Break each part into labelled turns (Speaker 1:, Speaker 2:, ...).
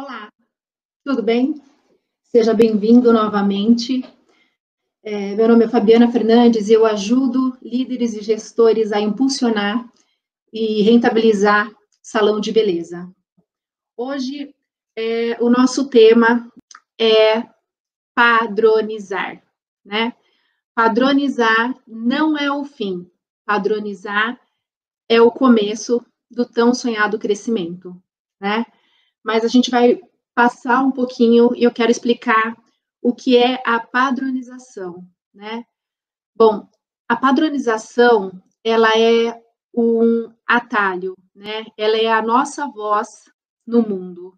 Speaker 1: Olá, tudo bem? Seja bem-vindo novamente. É, meu nome é Fabiana Fernandes e eu ajudo líderes e gestores a impulsionar e rentabilizar salão de beleza. Hoje, é, o nosso tema é padronizar, né? Padronizar não é o fim, padronizar é o começo do tão sonhado crescimento, né? Mas a gente vai passar um pouquinho e eu quero explicar o que é a padronização, né? Bom, a padronização, ela é um atalho, né? Ela é a nossa voz no mundo.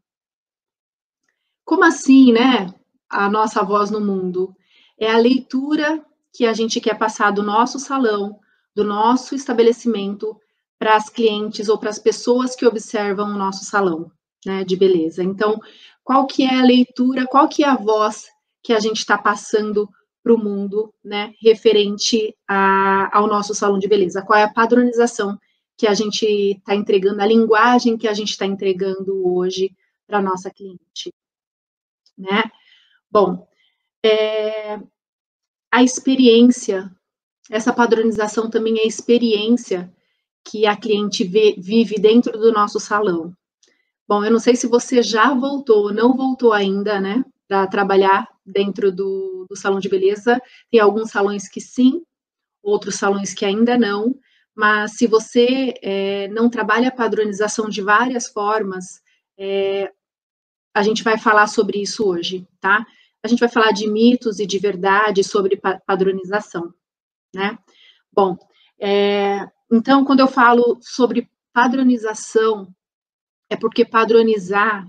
Speaker 1: Como assim, né? A nossa voz no mundo é a leitura que a gente quer passar do nosso salão, do nosso estabelecimento para as clientes ou para as pessoas que observam o nosso salão, né, de beleza. Então, qual que é a leitura, qual que é a voz que a gente está passando para o mundo, né, referente a, ao nosso salão de beleza? Qual é a padronização que a gente está entregando, a linguagem que a gente está entregando hoje para a nossa cliente, né? Bom, é, a experiência, essa padronização também é a experiência que a cliente vê, vive dentro do nosso salão. Bom, eu não sei se você já voltou ou não voltou ainda, né, para trabalhar dentro do, do salão de beleza. Tem alguns salões que sim, outros salões que ainda não. Mas se você é, não trabalha a padronização de várias formas, é, a gente vai falar sobre isso hoje, tá? A gente vai falar de mitos e de verdade sobre padronização, né? Bom, é, então, quando eu falo sobre padronização, é porque padronizar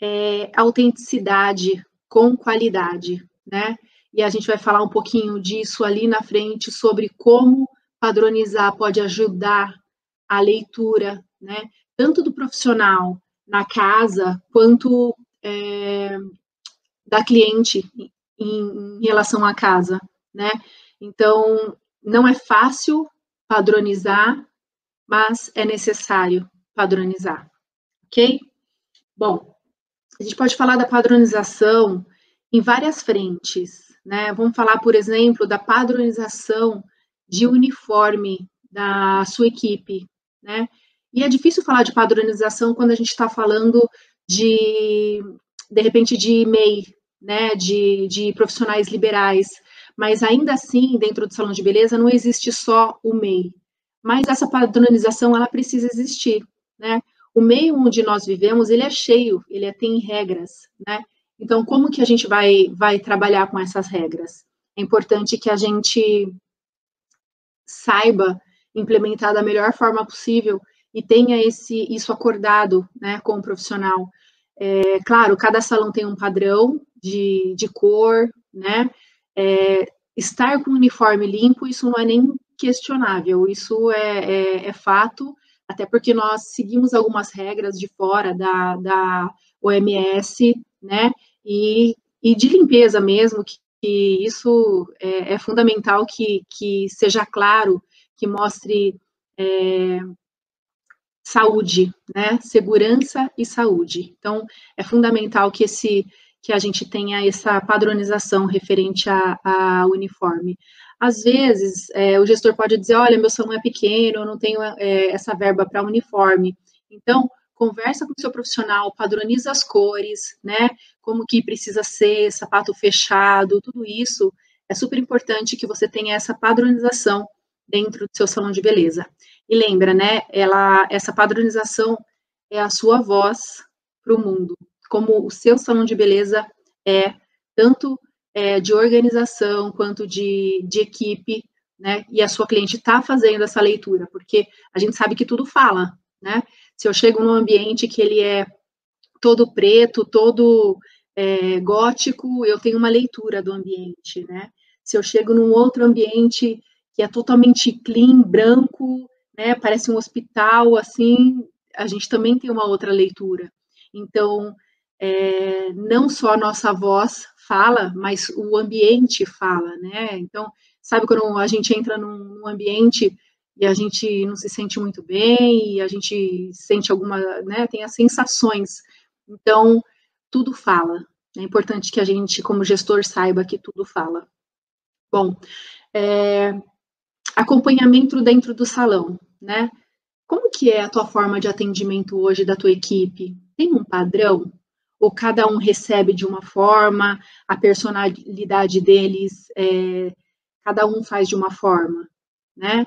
Speaker 1: é autenticidade com qualidade, né? E a gente vai falar um pouquinho disso ali na frente sobre como padronizar pode ajudar a leitura, né? Tanto do profissional na casa quanto é, da cliente em, em relação à casa, né? Então, não é fácil padronizar, mas é necessário padronizar, ok? Bom, a gente pode falar da padronização em várias frentes, né? Vamos falar, por exemplo, da padronização de uniforme da sua equipe, né? E é difícil falar de padronização quando a gente está falando de, de repente, de MEI, né? De, de profissionais liberais, mas ainda assim, dentro do salão de beleza, não existe só o MEI. Mas essa padronização, ela precisa existir, né? O meio onde nós vivemos, ele é cheio, ele é, tem regras, né? Então, como que a gente vai, vai trabalhar com essas regras? É importante que a gente saiba implementar da melhor forma possível e tenha esse, isso acordado, né, com o profissional. É, claro, cada salão tem um padrão de, de cor, né, é, estar com o uniforme limpo, isso não é nem questionável, isso é, é, é, fato, até porque nós seguimos algumas regras de fora da, da OMS, né, e, e de limpeza mesmo, que, que isso é, é, fundamental que, que seja claro, que mostre é, saúde, né, segurança e saúde. Então, é fundamental que esse que a gente tenha essa padronização referente a, a uniforme. Às vezes, é, o gestor pode dizer, olha, meu salão é pequeno, eu não tenho é, essa verba para uniforme. Então, conversa com o seu profissional, padroniza as cores, né, como que precisa ser, sapato fechado, tudo isso, é super importante que você tenha essa padronização dentro do seu salão de beleza. E lembra, né, ela, essa padronização é a sua voz para o mundo, como o seu salão de beleza é, tanto é, de organização quanto de, de equipe, né? E a sua cliente está fazendo essa leitura, porque a gente sabe que tudo fala, né? Se eu chego num ambiente que ele é todo preto, todo é, gótico, eu tenho uma leitura do ambiente, né? Se eu chego num outro ambiente que é totalmente clean, branco, né? Parece um hospital, assim, a gente também tem uma outra leitura. Então, é, não só a nossa voz fala, mas o ambiente fala, né? Então, sabe quando a gente entra num, ambiente e a gente não se sente muito bem, e a gente sente alguma, né, tem as sensações. Então, tudo fala. É importante que a gente, como gestor, saiba que tudo fala. Bom, é, acompanhamento dentro do salão, né? Como que é a tua forma de atendimento hoje da tua equipe? Tem um padrão? Ou cada um recebe de uma forma, a personalidade deles, é, cada um faz de uma forma, né?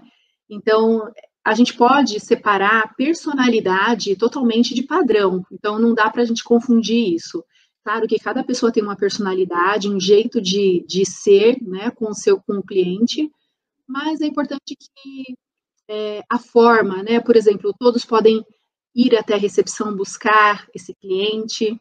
Speaker 1: Então, a gente pode separar personalidade totalmente de padrão. Então, não dá para a gente confundir isso. Claro que cada pessoa tem uma personalidade, um jeito de, de ser, né, com o seu com o cliente, mas é importante que é, a forma, né, por exemplo, todos podem ir até a recepção buscar esse cliente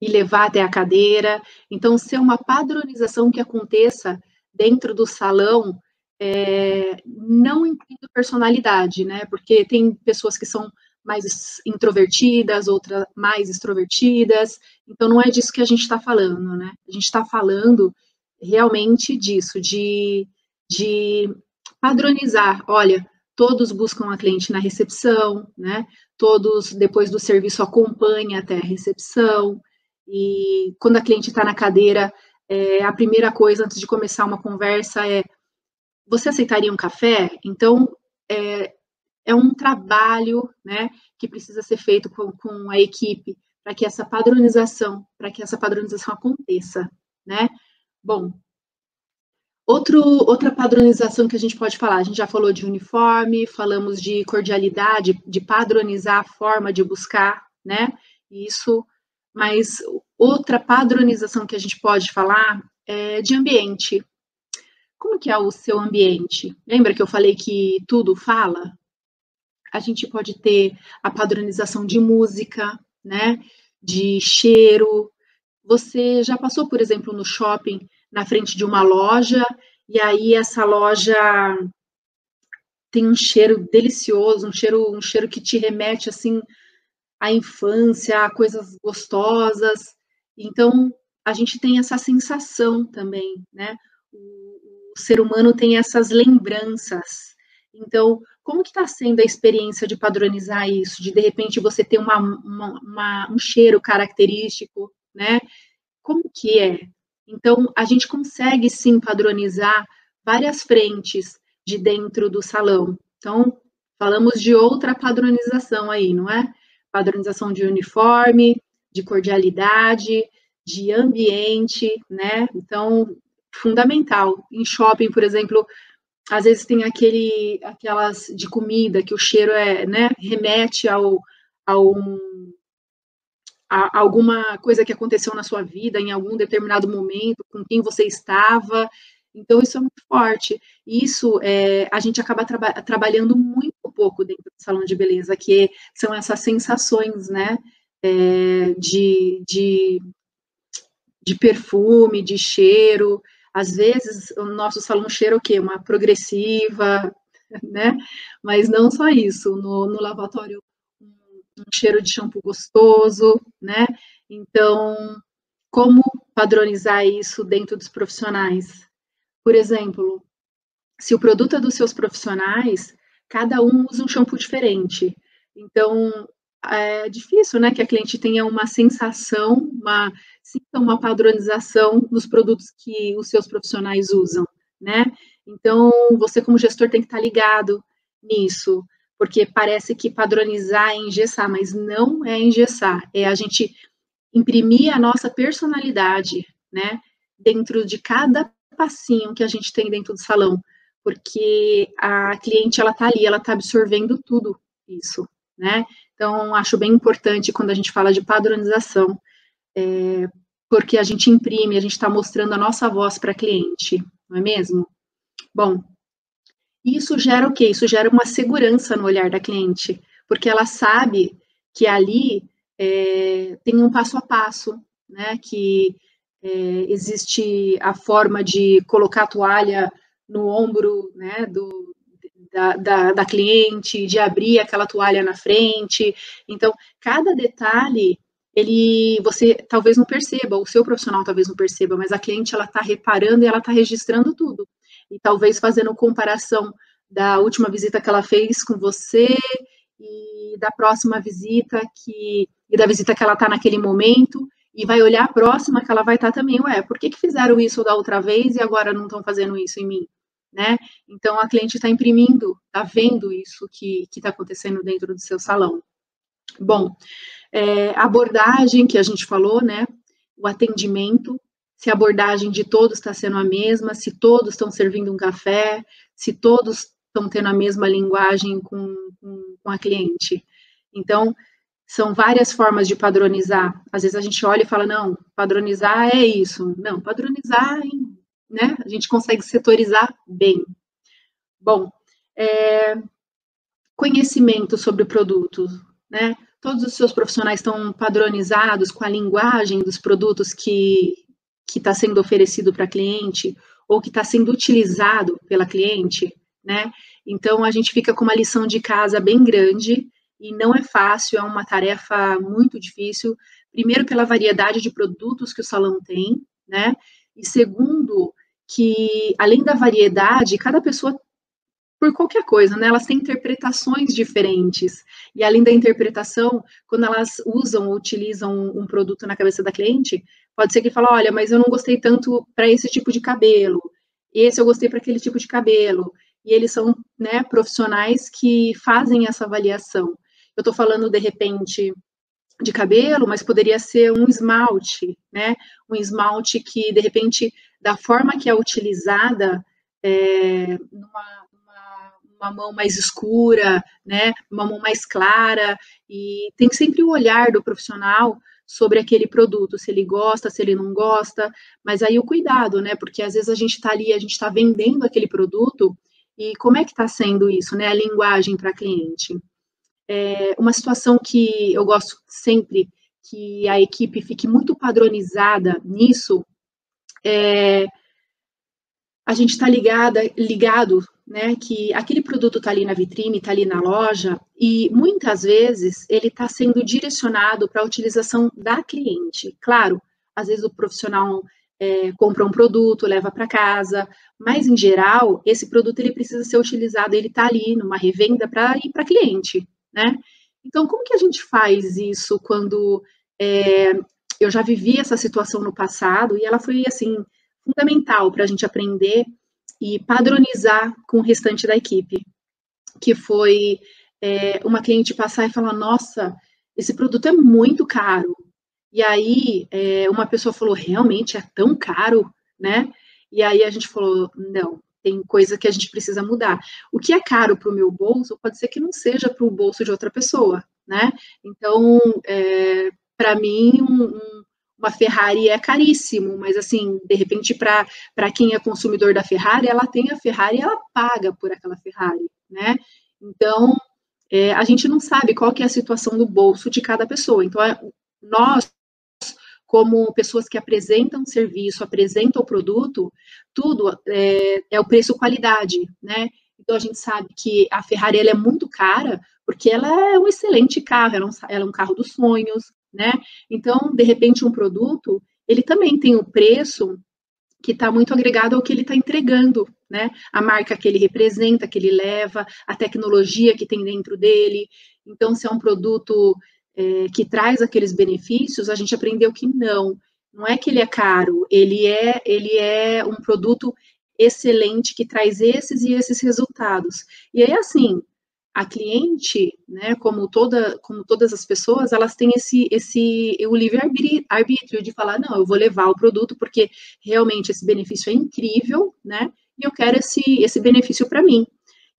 Speaker 1: e levar até a cadeira. Então, ser uma padronização que aconteça dentro do salão é, não incluindo personalidade, né? Porque tem pessoas que são mais introvertidas, outras mais extrovertidas. Então, não é disso que a gente está falando, né? A gente está falando realmente disso, de, de padronizar. Olha, todos buscam a cliente na recepção, né? Todos, depois do serviço, acompanham até a recepção. E quando a cliente está na cadeira, é, a primeira coisa antes de começar uma conversa é você aceitaria um café? Então, é, é um trabalho né, que precisa ser feito com, com a equipe para que essa padronização, para que essa padronização aconteça, né? Bom, outro, outra padronização que a gente pode falar, a gente já falou de uniforme, falamos de cordialidade, de padronizar a forma de buscar, né? Isso, mas outra padronização que a gente pode falar é de ambiente, como que é o seu ambiente? Lembra que eu falei que tudo fala? A gente pode ter a padronização de música, né? De cheiro. Você já passou, por exemplo, no shopping, na frente de uma loja, e aí essa loja tem um cheiro delicioso, um cheiro, um cheiro que te remete assim à infância, a coisas gostosas. Então, a gente tem essa sensação também, né? o ser humano tem essas lembranças. Então, como que está sendo a experiência de padronizar isso? De, de repente, você ter uma, uma, uma, um cheiro característico, né? Como que é? Então, a gente consegue, sim, padronizar várias frentes de dentro do salão. Então, falamos de outra padronização aí, não é? Padronização de uniforme, de cordialidade, de ambiente, né? Então, fundamental. Em shopping, por exemplo, às vezes tem aquele, aquelas de comida que o cheiro é, né, remete ao, ao a, alguma coisa que aconteceu na sua vida em algum determinado momento, com quem você estava. Então, isso é muito forte. Isso é, a gente acaba traba trabalhando muito pouco dentro do salão de beleza, que são essas sensações, né, é, de, de, de perfume, de cheiro, às vezes, o nosso salão cheira o quê? Uma progressiva, né? Mas não só isso, no, no lavatório, um, cheiro de shampoo gostoso, né? Então, como padronizar isso dentro dos profissionais? Por exemplo, se o produto é dos seus profissionais, cada um usa um shampoo diferente. Então, é difícil, né, que a cliente tenha uma sensação, uma, uma padronização nos produtos que os seus profissionais usam, né? Então, você como gestor tem que estar ligado nisso, porque parece que padronizar é engessar, mas não é engessar, é a gente imprimir a nossa personalidade, né, dentro de cada passinho que a gente tem dentro do salão, porque a cliente, ela tá ali, ela tá absorvendo tudo isso, né? Então, acho bem importante quando a gente fala de padronização, é, porque a gente imprime, a gente está mostrando a nossa voz para cliente, não é mesmo? Bom, isso gera o quê? Isso gera uma segurança no olhar da cliente, porque ela sabe que ali é, tem um passo a passo, né? Que é, existe a forma de colocar a toalha no ombro, né? Do, da, da, da cliente, de abrir aquela toalha na frente. Então, cada detalhe ele você talvez não perceba, o seu profissional talvez não perceba, mas a cliente ela está reparando e ela está registrando tudo. E talvez fazendo comparação da última visita que ela fez com você e da próxima visita que e da visita que ela está naquele momento, e vai olhar a próxima que ela vai estar tá também, ué, por que, que fizeram isso da outra vez e agora não estão fazendo isso em mim? Né? Então a cliente está imprimindo, está vendo isso que está acontecendo dentro do seu salão. Bom, é, abordagem que a gente falou, né? O atendimento, se a abordagem de todos está sendo a mesma, se todos estão servindo um café, se todos estão tendo a mesma linguagem com, com, com a cliente. Então, são várias formas de padronizar. Às vezes a gente olha e fala, não, padronizar é isso. Não, padronizar, né? A gente consegue setorizar bem. Bom, é, conhecimento sobre o produto, né? Todos os seus profissionais estão padronizados com a linguagem dos produtos que está sendo oferecido para cliente ou que está sendo utilizado pela cliente, né? Então a gente fica com uma lição de casa bem grande e não é fácil, é uma tarefa muito difícil. Primeiro, pela variedade de produtos que o salão tem, né? E segundo, que além da variedade, cada pessoa, por qualquer coisa, né? Elas têm interpretações diferentes. E além da interpretação, quando elas usam ou utilizam um produto na cabeça da cliente, pode ser que fale, olha, mas eu não gostei tanto para esse tipo de cabelo. Esse eu gostei para aquele tipo de cabelo. E eles são né, profissionais que fazem essa avaliação. Eu estou falando, de repente, de cabelo, mas poderia ser um esmalte, né? Um esmalte que, de repente, da forma que é utilizada, é, numa, numa, uma mão mais escura, né? Uma mão mais clara, e tem sempre o olhar do profissional sobre aquele produto, se ele gosta, se ele não gosta, mas aí o cuidado, né? Porque às vezes a gente está ali, a gente está vendendo aquele produto, e como é que está sendo isso, né? A linguagem para cliente. É uma situação que eu gosto sempre que a equipe fique muito padronizada nisso. É, a gente está ligada, ligado, né, que aquele produto está ali na vitrine, está ali na loja, e muitas vezes ele está sendo direcionado para a utilização da cliente. Claro, às vezes o profissional é, compra um produto, leva para casa, mas em geral esse produto ele precisa ser utilizado, ele está ali numa revenda para ir para cliente, né? Então, como que a gente faz isso quando é, eu já vivi essa situação no passado e ela foi, assim, fundamental para a gente aprender e padronizar com o restante da equipe, que foi é, uma cliente passar e falar, nossa, esse produto é muito caro. E aí, é, uma pessoa falou, realmente é tão caro, né? E aí a gente falou, não, tem coisa que a gente precisa mudar. O que é caro para o meu bolso pode ser que não seja para o bolso de outra pessoa, né? Então, é, para mim, um, um, uma Ferrari é caríssimo, mas assim, de repente, para quem é consumidor da Ferrari, ela tem a Ferrari e ela paga por aquela Ferrari, né? Então, é, a gente não sabe qual que é a situação do bolso de cada pessoa. Então, é, nós como pessoas que apresentam serviço, apresentam o produto, tudo é, é o preço-qualidade, né? Então, a gente sabe que a Ferrari é muito cara, porque ela é um excelente carro, ela é um, ela é um carro dos sonhos, né? Então, de repente, um produto, ele também tem o um preço que está muito agregado ao que ele está entregando, né? A marca que ele representa, que ele leva, a tecnologia que tem dentro dele. Então, se é um produto é, que traz aqueles benefícios, a gente aprendeu que não, não é que ele é caro, ele é, ele é um produto excelente que traz esses e esses resultados. E aí, assim, a cliente, né, como, toda, como todas as pessoas, elas têm esse, esse o livre-arbítrio de falar, não, eu vou levar o produto porque realmente esse benefício é incrível, né, e eu quero esse, esse benefício para mim.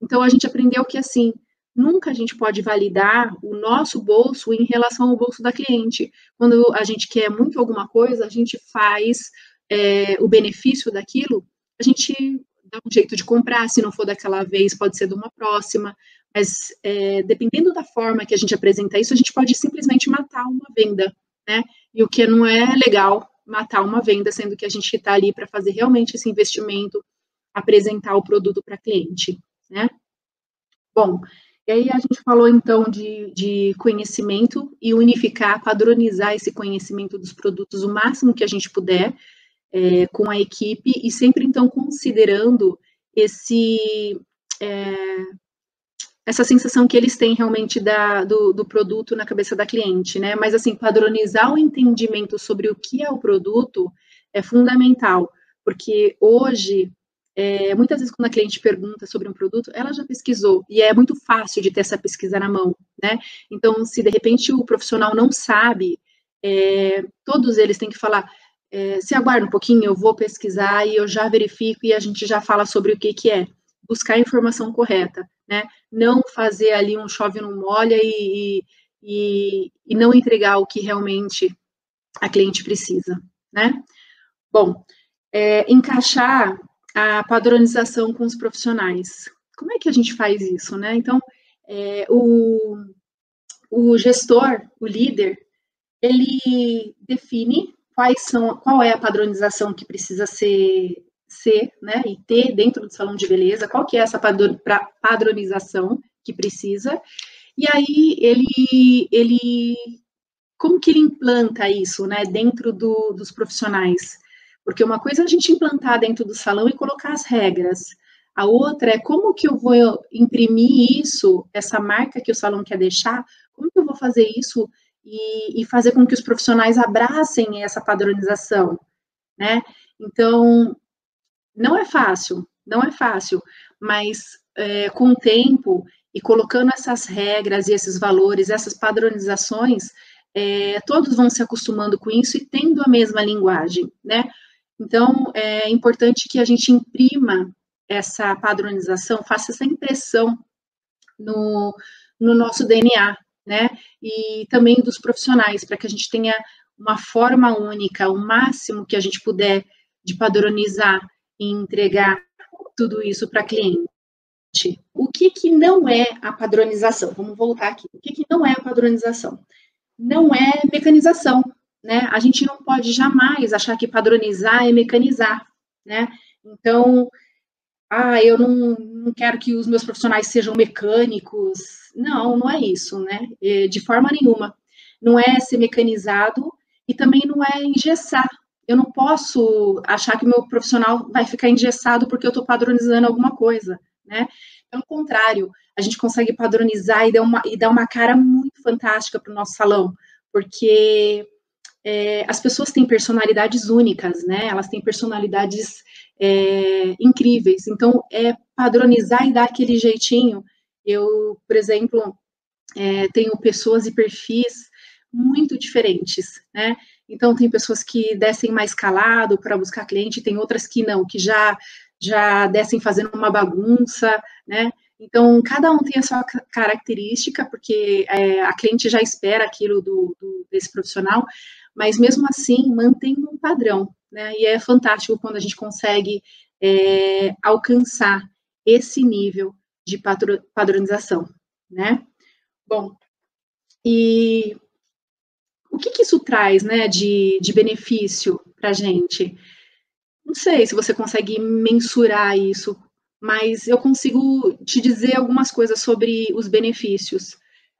Speaker 1: Então, a gente aprendeu que, assim, nunca a gente pode validar o nosso bolso em relação ao bolso da cliente. Quando a gente quer muito alguma coisa, a gente faz é, o benefício daquilo, a gente dá um jeito de comprar, se não for daquela vez, pode ser de uma próxima, mas é, dependendo da forma que a gente apresenta isso, a gente pode simplesmente matar uma venda, né? E o que não é legal, matar uma venda, sendo que a gente está ali para fazer realmente esse investimento, apresentar o produto para cliente, né? Bom, e aí a gente falou então de, de conhecimento e unificar, padronizar esse conhecimento dos produtos o máximo que a gente puder é, com a equipe e sempre então considerando esse é, essa sensação que eles têm realmente da, do, do, produto na cabeça da cliente, né? Mas, assim, padronizar o entendimento sobre o que é o produto é fundamental, porque hoje, é, muitas vezes, quando a cliente pergunta sobre um produto, ela já pesquisou, e é muito fácil de ter essa pesquisa na mão, né? Então, se de repente o profissional não sabe, é, todos eles têm que falar. É, se aguarda um pouquinho, eu vou pesquisar e eu já verifico e a gente já fala sobre o que, que é. Buscar a informação correta né? Não fazer ali um chove não molha e, e, e não entregar o que realmente a cliente precisa, né? Bom, é, encaixar a padronização com os profissionais. Como é que a gente faz isso, né? Então, é, o, o gestor, o líder, ele define quais são, qual é a padronização que precisa ser ser, né, e ter dentro do salão de beleza, qual que é essa padronização que precisa, e aí ele, ele como que ele implanta isso, né, dentro do, dos profissionais? Porque uma coisa é a gente implantar dentro do salão e colocar as regras, a outra é como que eu vou imprimir isso, essa marca que o salão quer deixar, como que eu vou fazer isso e, e fazer com que os profissionais abracem essa padronização, né? Então, não é fácil, não é fácil, mas é, com o tempo e colocando essas regras e esses valores, essas padronizações, é, todos vão se acostumando com isso e tendo a mesma linguagem, né? Então, é importante que a gente imprima essa padronização, faça essa impressão no, no nosso DNA, né? E também dos profissionais, para que a gente tenha uma forma única, o máximo que a gente puder de padronizar e entregar tudo isso para cliente. O que, que não é a padronização? Vamos voltar aqui. O que, que não é a padronização? Não é mecanização, né? A gente não pode jamais achar que padronizar é mecanizar, né? Então, ah, eu não, não quero que os meus profissionais sejam mecânicos. Não, não é isso, né? É, de forma nenhuma. Não é ser mecanizado e também não é engessar, eu não posso achar que o meu profissional vai ficar engessado porque eu estou padronizando alguma coisa, né? Pelo contrário, a gente consegue padronizar e dar uma, e dar uma cara muito fantástica para o nosso salão, porque é, as pessoas têm personalidades únicas, né? Elas têm personalidades é, incríveis. Então, é padronizar e dar aquele jeitinho. Eu, por exemplo, é, tenho pessoas e perfis muito diferentes, né? Então, tem pessoas que descem mais calado para buscar cliente, tem outras que não, que já, já descem fazendo uma bagunça, né? Então, cada um tem a sua característica, porque é, a cliente já espera aquilo do, do, desse profissional, mas mesmo assim mantém um padrão, né? E é fantástico quando a gente consegue é, alcançar esse nível de padronização, né? Bom, e o que, que isso traz né, de, de benefício para a gente? Não sei se você consegue mensurar isso, mas eu consigo te dizer algumas coisas sobre os benefícios.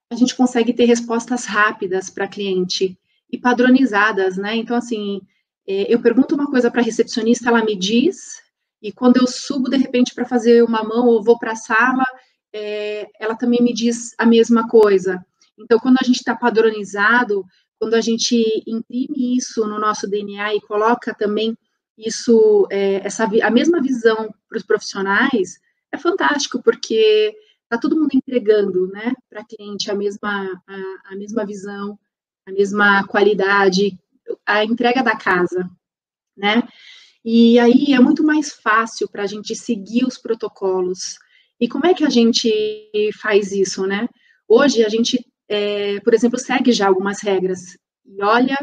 Speaker 1: A gente consegue ter respostas rápidas para cliente e padronizadas, né? Então, assim, é, eu pergunto uma coisa para a recepcionista, ela me diz, e quando eu subo de repente para fazer uma mão ou vou para a sala, é, ela também me diz a mesma coisa. Então, quando a gente está padronizado, quando a gente imprime isso no nosso DNA e coloca também isso, é, essa, a mesma visão para os profissionais, é fantástico, porque está todo mundo entregando né, para cliente a mesma, a, a mesma visão, a mesma qualidade, a entrega da casa, né? E aí é muito mais fácil para a gente seguir os protocolos. E como é que a gente faz isso, né? Hoje a gente é, por exemplo, segue já algumas regras. E olha,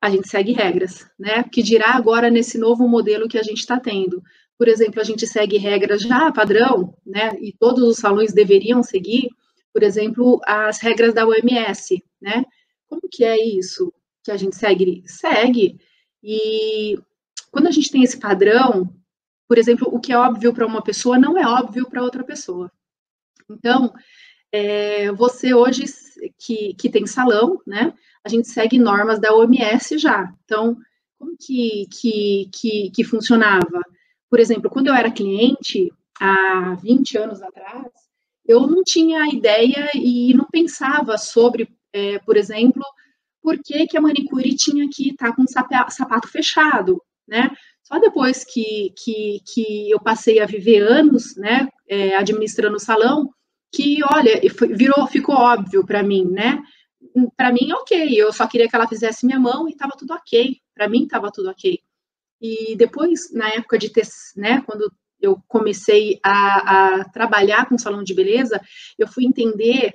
Speaker 1: a gente segue regras, né? Que dirá agora nesse novo modelo que a gente está tendo. Por exemplo, a gente segue regras já padrão, né? E todos os salões deveriam seguir, por exemplo, as regras da OMS, né? Como que é isso que a gente segue? Segue. E quando a gente tem esse padrão, por exemplo, o que é óbvio para uma pessoa não é óbvio para outra pessoa. Então, é, você hoje que, que tem salão, né? A gente segue normas da OMS já. Então, como que, que, que, que funcionava? Por exemplo, quando eu era cliente, há 20 anos atrás, eu não tinha ideia e não pensava sobre, é, por exemplo, por que, que a manicure tinha que estar tá com o sapato fechado, né? Só depois que, que, que eu passei a viver anos, né, é, administrando o salão, que, olha, virou, ficou óbvio para mim, né? Para mim, ok, eu só queria que ela fizesse minha mão e estava tudo ok. Para mim, estava tudo ok. E depois, na época de ter, né, quando eu comecei a, a trabalhar com salão de beleza, eu fui entender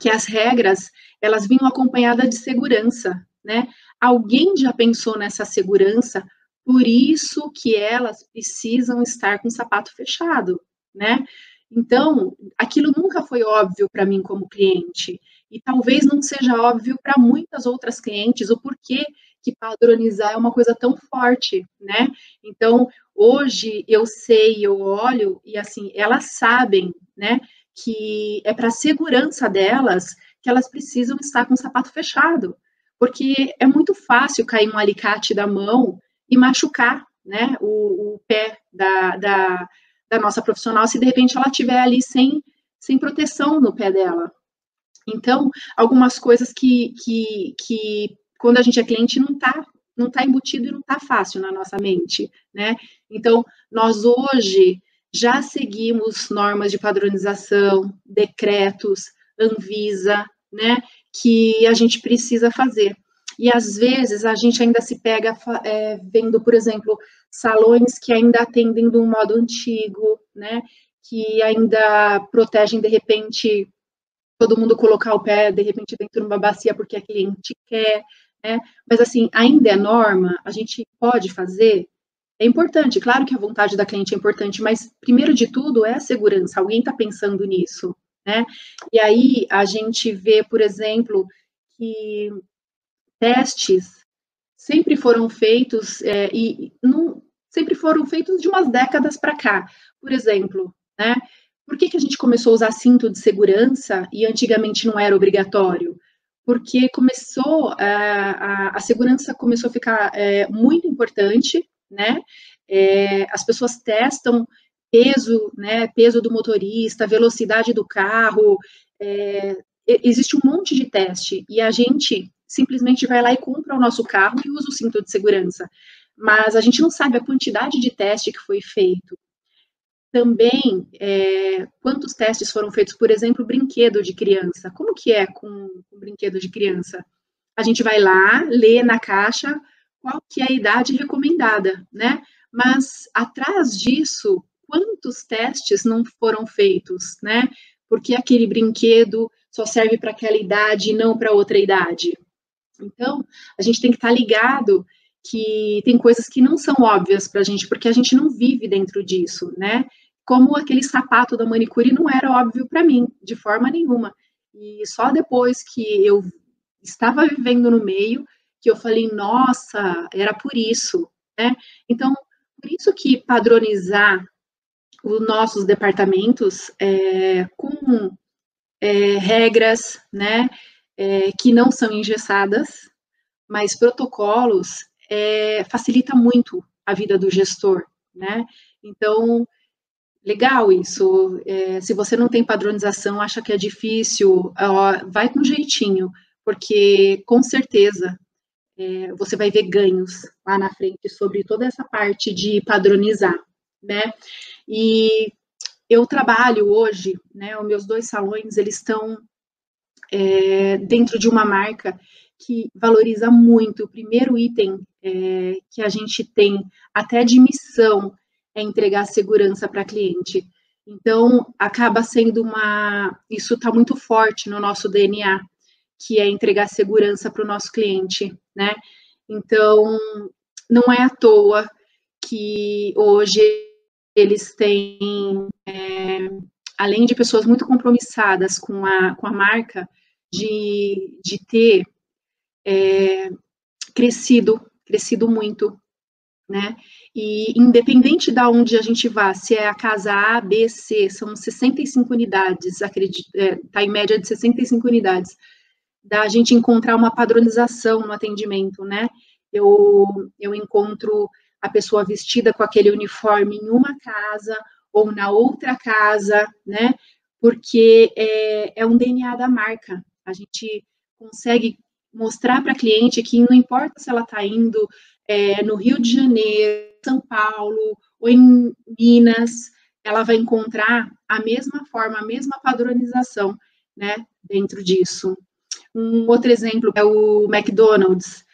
Speaker 1: que as regras, elas vinham acompanhadas de segurança, né? Alguém já pensou nessa segurança, por isso que elas precisam estar com o sapato fechado, né? Então, aquilo nunca foi óbvio para mim como cliente, e talvez não seja óbvio para muitas outras clientes o porquê que padronizar é uma coisa tão forte, né? Então, hoje eu sei, eu olho e assim, elas sabem, né, que é para a segurança delas que elas precisam estar com o sapato fechado, porque é muito fácil cair um alicate da mão e machucar, né, o, o pé da, da, da nossa profissional se de repente ela estiver ali sem, sem proteção no pé dela. Então, algumas coisas que, que, que quando a gente é cliente, não está não tá embutido e não está fácil na nossa mente, né? Então, nós hoje já seguimos normas de padronização, decretos, Anvisa, né? Que a gente precisa fazer. E às vezes a gente ainda se pega é, vendo, por exemplo, salões que ainda atendem de um modo antigo, né? Que ainda protegem de repente todo mundo colocar o pé de repente dentro de uma bacia porque a cliente quer, né? Mas assim, ainda é norma, a gente pode fazer. É importante, claro que a vontade da cliente é importante, mas primeiro de tudo é a segurança. Alguém está pensando nisso, né? E aí a gente vê, por exemplo, que testes sempre foram feitos é, e não, sempre foram feitos de umas décadas para cá. Por exemplo, né? Por que, que a gente começou a usar cinto de segurança e antigamente não era obrigatório? Porque começou, a, a, a segurança começou a ficar é, muito importante, né? É, as pessoas testam peso, né? Peso do motorista, velocidade do carro, é, existe um monte de teste e a gente simplesmente vai lá e compra o nosso carro e usa o cinto de segurança. Mas a gente não sabe a quantidade de teste que foi feito também é, quantos testes foram feitos, por exemplo, brinquedo de criança. Como que é com o brinquedo de criança? A gente vai lá, lê na caixa qual que é a idade recomendada, né? Mas atrás disso, quantos testes não foram feitos, né? Porque aquele brinquedo só serve para aquela idade e não para outra idade. Então, a gente tem que estar tá ligado que tem coisas que não são óbvias para a gente, porque a gente não vive dentro disso, né? Como aquele sapato da manicure não era óbvio para mim, de forma nenhuma. E só depois que eu estava vivendo no meio, que eu falei, nossa, era por isso, né? Então, por isso que padronizar os nossos departamentos é, com é, regras, né, é, que não são engessadas, mas protocolos é, facilita muito a vida do gestor, né? Então, legal isso. É, se você não tem padronização, acha que é difícil, ó, vai com jeitinho, porque com certeza é, você vai ver ganhos lá na frente sobre toda essa parte de padronizar, né? E eu trabalho hoje, né? Os meus dois salões eles estão é, dentro de uma marca que valoriza muito. O primeiro item é, que a gente tem, até de missão, é entregar segurança para cliente. Então, acaba sendo uma. Isso está muito forte no nosso DNA, que é entregar segurança para o nosso cliente, né? Então, não é à toa que hoje eles têm, é, além de pessoas muito compromissadas com a, com a marca, de, de ter é, crescido, crescido muito, né? E independente de onde a gente vá, se é a casa A, B, C, são 65 unidades, acredito, é, tá em média de 65 unidades, da gente encontrar uma padronização no atendimento, né? Eu, eu encontro a pessoa vestida com aquele uniforme em uma casa ou na outra casa, né? porque é, é um DNA da marca. A gente consegue mostrar para a cliente que não importa se ela está indo é, no Rio de Janeiro, São Paulo ou em Minas, ela vai encontrar a mesma forma, a mesma padronização, né, dentro disso. Um outro exemplo é o McDonald's.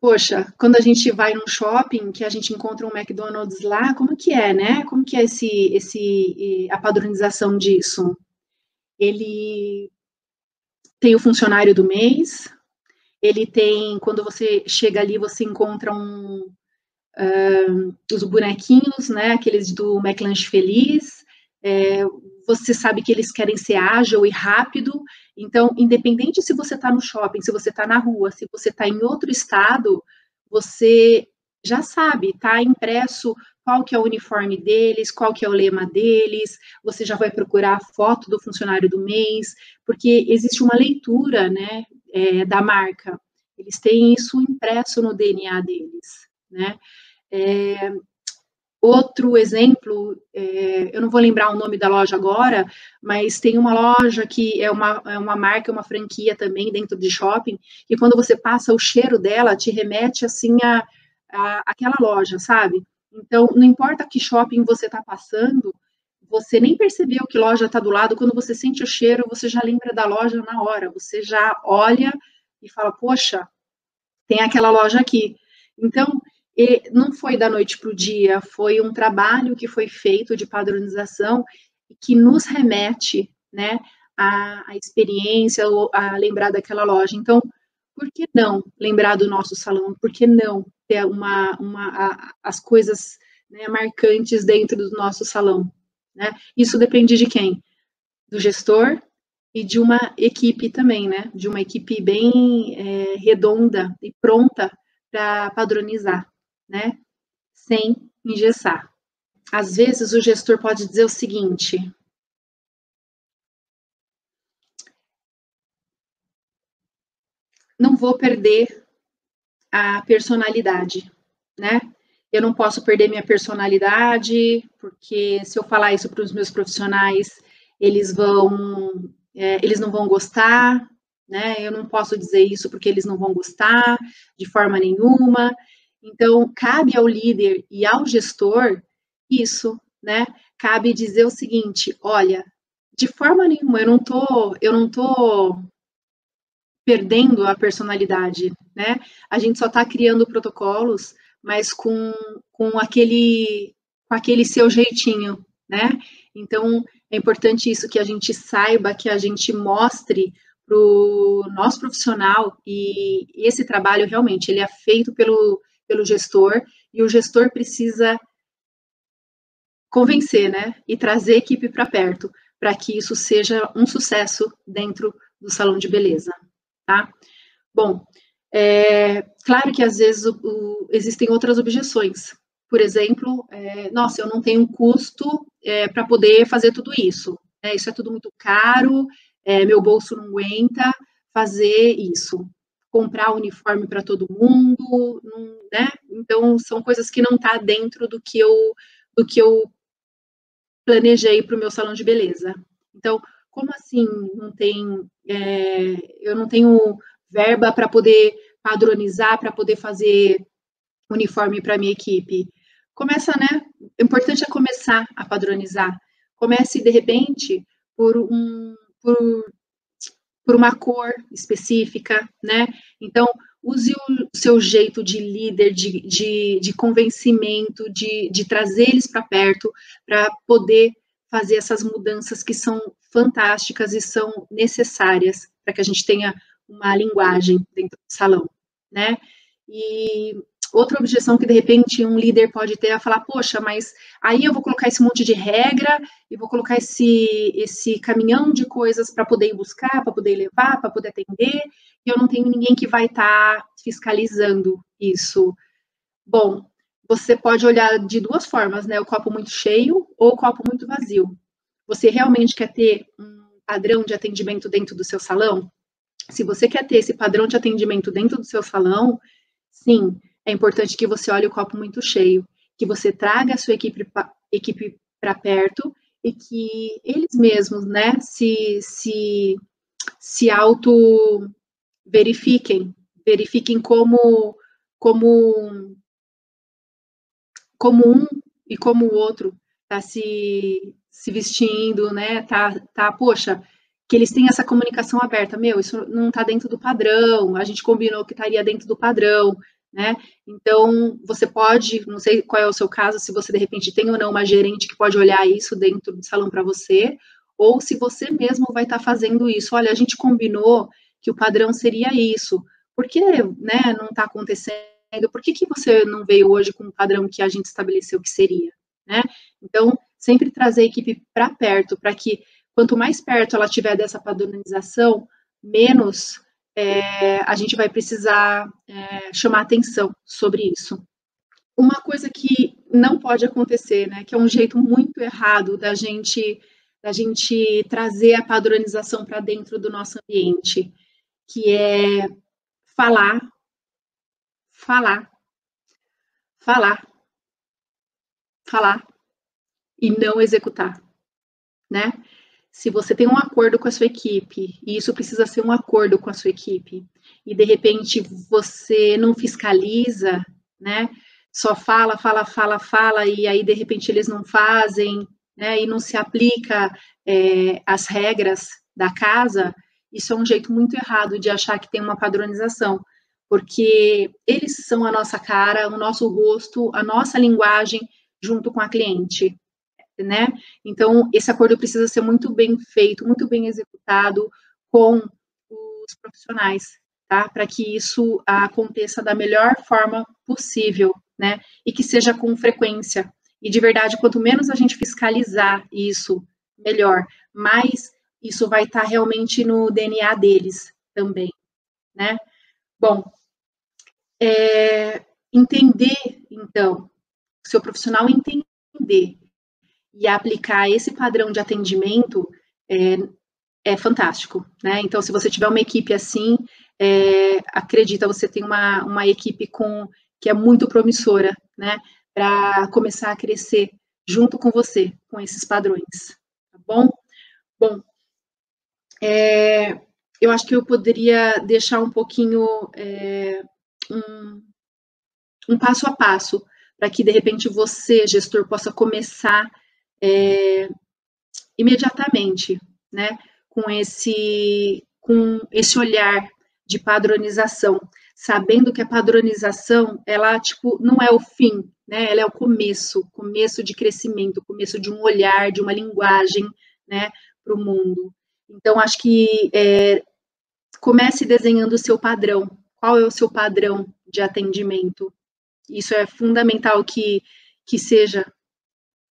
Speaker 1: Poxa, quando a gente vai num shopping, que a gente encontra um McDonald's lá, como que é, né? Como que é esse, esse, a padronização disso? Ele tem o funcionário do mês, ele tem, quando você chega ali, você encontra um, uh, os bonequinhos, né, aqueles do McLanche Feliz, é, você sabe que eles querem ser ágil e rápido, então, independente se você está no shopping, se você está na rua, se você está em outro estado, você já sabe, está impresso qual que é o uniforme deles, qual que é o lema deles, você já vai procurar a foto do funcionário do mês, porque existe uma leitura, né, é, da marca. Eles têm isso impresso no DNA deles, né? É, outro exemplo, é, eu não vou lembrar o nome da loja agora, mas tem uma loja que é uma, é uma marca, uma franquia também dentro de shopping, e quando você passa o cheiro dela, te remete assim a, a aquela loja, sabe? Então, não importa que shopping você está passando, você nem percebeu que loja está do lado, quando você sente o cheiro, você já lembra da loja na hora, você já olha e fala, poxa, tem aquela loja aqui. Então, não foi da noite para o dia, foi um trabalho que foi feito de padronização que nos remete, né, à, à experiência, a lembrar daquela loja. Então, por que não lembrar do nosso salão? Por que não ter uma, uma a, as coisas né, marcantes dentro do nosso salão? Né? Isso depende de quem? Do gestor e de uma equipe também, né? De uma equipe bem é, redonda e pronta para padronizar, né? Sem engessar. Às vezes o gestor pode dizer o seguinte: não vou perder a personalidade, né? Eu não posso perder minha personalidade, porque se eu falar isso para os meus profissionais, eles vão, é, eles não vão gostar, né? Eu não posso dizer isso porque eles não vão gostar de forma nenhuma. Então, cabe ao líder e ao gestor isso, né? Cabe dizer o seguinte: olha, de forma nenhuma, eu não tô, eu não tô perdendo a personalidade, né? A gente só está criando protocolos, mas com, com aquele com aquele seu jeitinho, né? Então é importante isso que a gente saiba, que a gente mostre para o nosso profissional e esse trabalho realmente ele é feito pelo, pelo gestor e o gestor precisa convencer, né? E trazer a equipe para perto para que isso seja um sucesso dentro do salão de beleza tá? Bom, é, claro que às vezes o, o, existem outras objeções. Por exemplo, é, nossa, eu não tenho custo é, para poder fazer tudo isso. Né? Isso é tudo muito caro, é, meu bolso não aguenta fazer isso. Comprar uniforme para todo mundo, né? Então, são coisas que não tá dentro do que eu, do que eu planejei para o meu salão de beleza. Então, como assim não tem, é, eu não tenho verba para poder padronizar, para poder fazer uniforme para minha equipe? Começa, né? O importante é começar a padronizar. Comece, de repente, por, um, por, por uma cor específica, né? Então, use o seu jeito de líder, de, de, de convencimento, de, de trazer eles para perto, para poder fazer essas mudanças que são fantásticas e são necessárias para que a gente tenha uma linguagem dentro do salão, né? E outra objeção que de repente um líder pode ter é falar, poxa, mas aí eu vou colocar esse monte de regra e vou colocar esse esse caminhão de coisas para poder ir buscar, para poder levar, para poder atender, e eu não tenho ninguém que vai estar tá fiscalizando isso. Bom, você pode olhar de duas formas, né? O copo muito cheio ou o copo muito vazio. Você realmente quer ter um padrão de atendimento dentro do seu salão? Se você quer ter esse padrão de atendimento dentro do seu salão, sim, é importante que você olhe o copo muito cheio, que você traga a sua equipe equipe para perto e que eles mesmos, né, se, se, se auto verifiquem, verifiquem como, como, como um e como o outro está se, se vestindo, né, tá, tá, poxa, que eles têm essa comunicação aberta, meu, isso não está dentro do padrão, a gente combinou que estaria dentro do padrão, né? Então, você pode, não sei qual é o seu caso, se você de repente tem ou não uma gerente que pode olhar isso dentro do salão para você, ou se você mesmo vai estar tá fazendo isso. Olha, a gente combinou que o padrão seria isso. Por que, né, não está acontecendo? Por que, que você não veio hoje com o padrão que a gente estabeleceu que seria, né? Então, sempre trazer a equipe para perto, para que quanto mais perto ela tiver dessa padronização, menos é, a gente vai precisar é, chamar atenção sobre isso. Uma coisa que não pode acontecer, né, que é um jeito muito errado da gente da gente trazer a padronização para dentro do nosso ambiente, que é falar, falar, falar, falar e não executar, né? Se você tem um acordo com a sua equipe, e isso precisa ser um acordo com a sua equipe, e de repente você não fiscaliza, né? Só fala, fala, fala, fala, e aí de repente eles não fazem, né? E não se aplica é, as regras da casa, isso é um jeito muito errado de achar que tem uma padronização, porque eles são a nossa cara, o nosso rosto, a nossa linguagem junto com a cliente né? Então, esse acordo precisa ser muito bem feito, muito bem executado com os profissionais, tá? Para que isso aconteça da melhor forma possível, né? E que seja com frequência. E de verdade, quanto menos a gente fiscalizar isso, melhor. Mais isso vai estar tá realmente no DNA deles também, né? Bom, é, entender, então, seu profissional entender e aplicar esse padrão de atendimento é, é fantástico, né? Então, se você tiver uma equipe assim, é, acredita, você tem uma, uma equipe com que é muito promissora, né? Para começar a crescer junto com você, com esses padrões, tá bom? Bom, é, eu acho que eu poderia deixar um pouquinho é, um, um passo a passo para que de repente você, gestor, possa começar é, imediatamente, né, com esse, com esse olhar de padronização, sabendo que a padronização, ela, tipo, não é o fim, né, ela é o começo, começo de crescimento, começo de um olhar, de uma linguagem, né, para o mundo. Então, acho que é, comece desenhando o seu padrão. Qual é o seu padrão de atendimento? Isso é fundamental que, que seja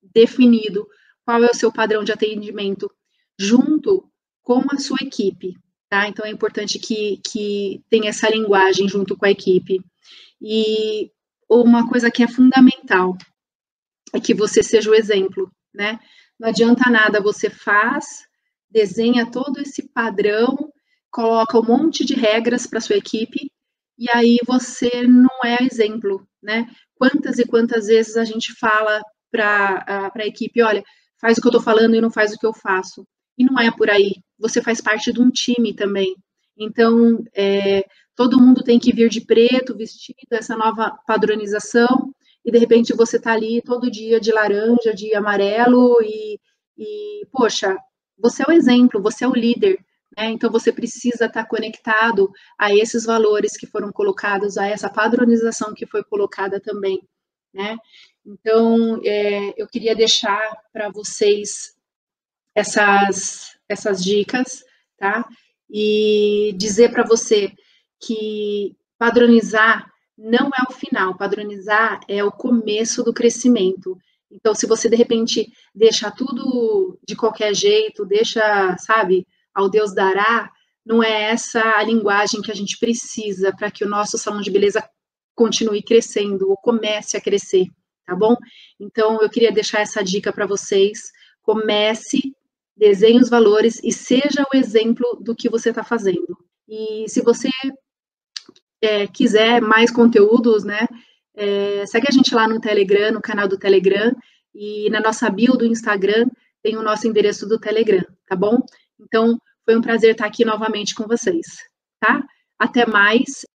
Speaker 1: definido qual é o seu padrão de atendimento junto com a sua equipe, tá? Então é importante que, que tenha essa linguagem junto com a equipe. E uma coisa que é fundamental é que você seja o exemplo, né? Não adianta nada, você faz, desenha todo esse padrão, coloca um monte de regras para sua equipe e aí você não é exemplo, né? Quantas e quantas vezes a gente fala para a equipe, olha, faz o que eu estou falando e não faz o que eu faço. E não é por aí. Você faz parte de um time também. Então, é, todo mundo tem que vir de preto, vestido, essa nova padronização, e de repente você está ali todo dia de laranja, de amarelo, e, e, poxa, você é o exemplo, você é o líder, né? Então você precisa estar tá conectado a esses valores que foram colocados, a essa padronização que foi colocada também, né? Então, é, eu queria deixar para vocês essas, essas dicas, tá? E dizer para você que padronizar não é o final, padronizar é o começo do crescimento. Então, se você de repente deixa tudo de qualquer jeito, deixa, sabe, ao Deus dará, não é essa a linguagem que a gente precisa para que o nosso salão de beleza continue crescendo ou comece a crescer tá bom? Então, eu queria deixar essa dica para vocês. Comece, desenhe os valores e seja o exemplo do que você está fazendo. E se você é, quiser mais conteúdos, né, é, segue a gente lá no Telegram, no canal do Telegram, e na nossa bio do Instagram tem o nosso endereço do Telegram, tá bom? Então, foi um prazer estar aqui novamente com vocês, tá? Até mais